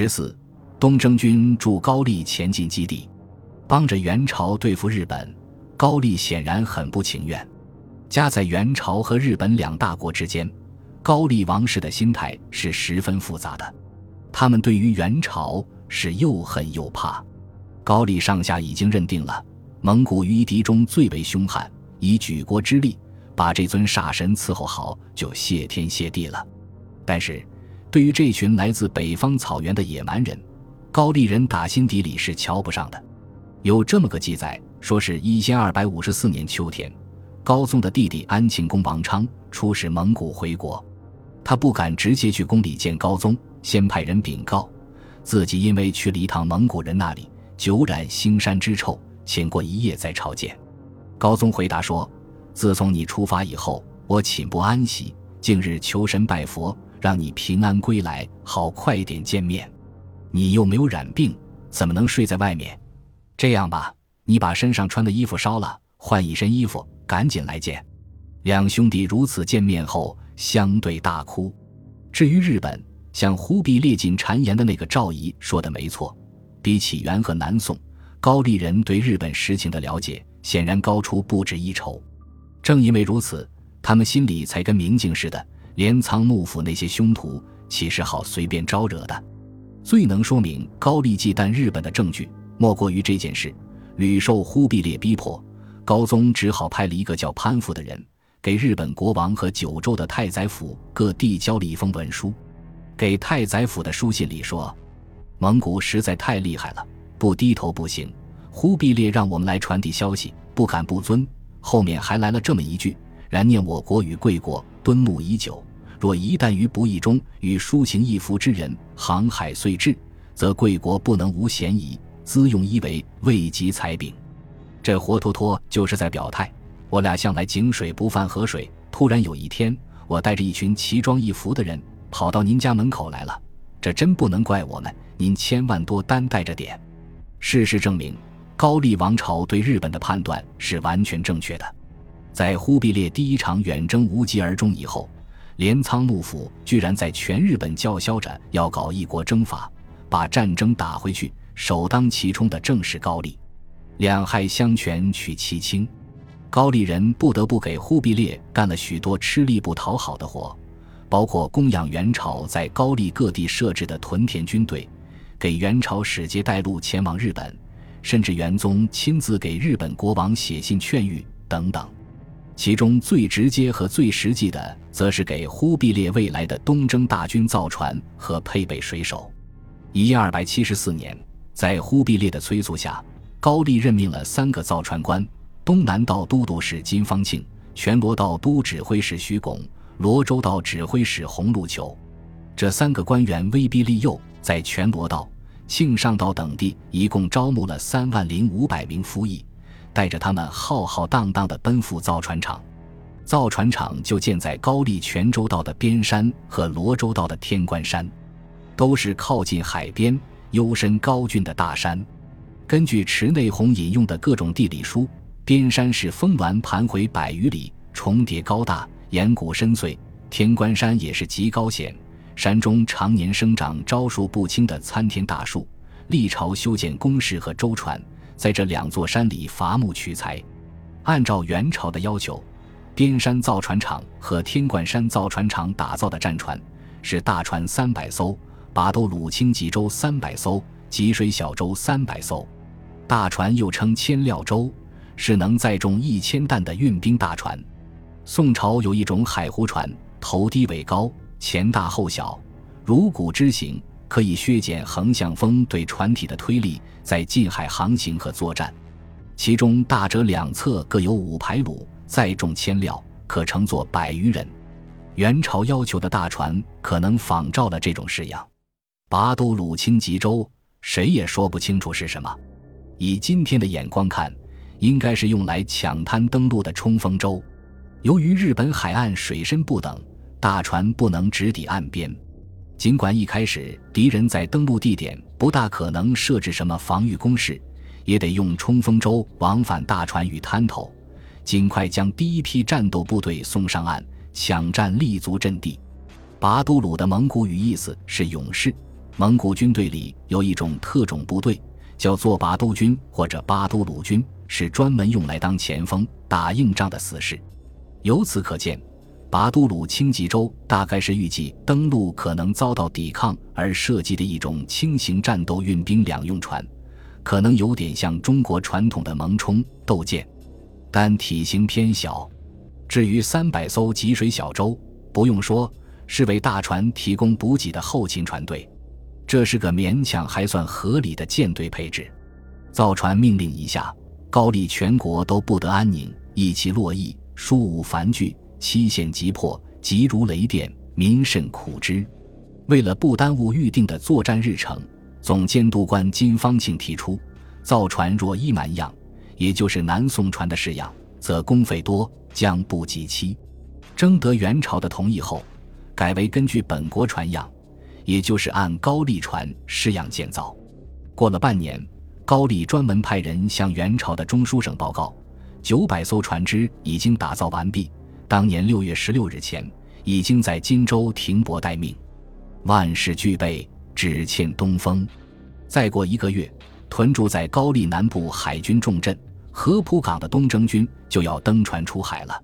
十四，东征军驻高丽前进基地，帮着元朝对付日本。高丽显然很不情愿。夹在元朝和日本两大国之间，高丽王室的心态是十分复杂的。他们对于元朝是又恨又怕。高丽上下已经认定了蒙古于敌中最为凶悍，以举国之力把这尊煞神伺候好，就谢天谢地了。但是，对于这群来自北方草原的野蛮人，高丽人打心底里是瞧不上的。有这么个记载，说是一千二百五十四年秋天，高宗的弟弟安庆公王昌出使蒙古回国，他不敢直接去宫里见高宗，先派人禀告自己因为去了一趟蒙古人那里。久染腥膻之臭，请过一夜再朝见。高宗回答说：“自从你出发以后，我寝不安息，近日求神拜佛，让你平安归来，好快点见面。你又没有染病，怎么能睡在外面？这样吧，你把身上穿的衣服烧了，换一身衣服，赶紧来见。”两兄弟如此见面后，相对大哭。至于日本，像忽必烈进谗言的那个赵仪说的没错。比起元和南宋，高丽人对日本实情的了解显然高出不止一筹。正因为如此，他们心里才跟明镜似的，镰仓幕府那些凶徒岂是好随便招惹的？最能说明高丽忌惮日本的证据，莫过于这件事：屡受忽必烈逼迫，高宗只好派了一个叫潘福的人，给日本国王和九州的太宰府各递交了一封文书。给太宰府的书信里说。蒙古实在太厉害了，不低头不行。忽必烈让我们来传递消息，不敢不遵。后面还来了这么一句：“然念我国与贵国敦睦已久，若一旦于不义中与抒情一服之人航海遂至，则贵国不能无嫌疑，资用一为未及才柄。”这活脱脱就是在表态：我俩向来井水不犯河水，突然有一天，我带着一群奇装异服的人跑到您家门口来了。这真不能怪我们，您千万多担待着点。事实证明，高丽王朝对日本的判断是完全正确的。在忽必烈第一场远征无疾而终以后，镰仓幕府居然在全日本叫嚣着要搞一国征伐，把战争打回去。首当其冲的正是高丽。两害相权取其轻，高丽人不得不给忽必烈干了许多吃力不讨好的活。包括供养元朝在高丽各地设置的屯田军队，给元朝使节带路前往日本，甚至元宗亲自给日本国王写信劝谕等等。其中最直接和最实际的，则是给忽必烈未来的东征大军造船和配备水手。一二百七十四年，在忽必烈的催促下，高丽任命了三个造船官：东南道都督使金方庆、全罗道都指挥使徐拱。罗州道指挥使洪禄求，这三个官员威逼利诱，在全罗道、庆尚道等地一共招募了三万零五百名夫役，带着他们浩浩荡荡地奔赴造船厂。造船厂就建在高丽泉州道的边山和罗州道的天关山，都是靠近海边、幽深高峻的大山。根据池内宏引用的各种地理书，边山是峰峦盘回百余里，重叠高大。岩谷深邃，天关山也是极高险，山中常年生长招数不清的参天大树。历朝修建工事和舟船，在这两座山里伐木取材。按照元朝的要求，边山造船厂和天关山造船厂打造的战船是大船三百艘，把斗鲁清吉舟三百艘，吉水小舟三百艘。大船又称千料舟，是能载重一千担的运兵大船。宋朝有一种海湖船，头低尾高，前大后小，如鼓之形，可以削减横向风对船体的推力，在近海航行和作战。其中大者两侧各有五排橹，载重千料，可乘坐百余人。元朝要求的大船可能仿照了这种式样。拔都鲁清吉州，谁也说不清楚是什么。以今天的眼光看，应该是用来抢滩登陆的冲锋舟。由于日本海岸水深不等，大船不能直抵岸边。尽管一开始敌人在登陆地点不大可能设置什么防御工事，也得用冲锋舟往返大船与滩头，尽快将第一批战斗部队送上岸，抢占立足阵地。拔都鲁的蒙古语意思是勇士，蒙古军队里有一种特种部队，叫做拔都军或者巴都鲁军，是专门用来当前锋、打硬仗的死士。由此可见，拔都鲁轻骑舟大概是预计登陆可能遭到抵抗而设计的一种轻型战斗运兵两用船，可能有点像中国传统的蒙冲斗舰，但体型偏小。至于三百艘吉水小舟，不用说，是为大船提供补给的后勤船队。这是个勉强还算合理的舰队配置。造船命令一下，高丽全国都不得安宁，意气落意，书务繁剧，期限急迫，急如雷电，民甚苦之。为了不耽误预定的作战日程，总监督官金方庆提出，造船若依满样，也就是南宋船的式样，则工费多，将不及期。征得元朝的同意后，改为根据本国船样。也就是按高丽船式样建造。过了半年，高丽专门派人向元朝的中书省报告，九百艘船只已经打造完毕。当年六月十六日前，已经在荆州停泊待命，万事俱备，只欠东风。再过一个月，屯驻在高丽南部海军重镇合浦港的东征军就要登船出海了。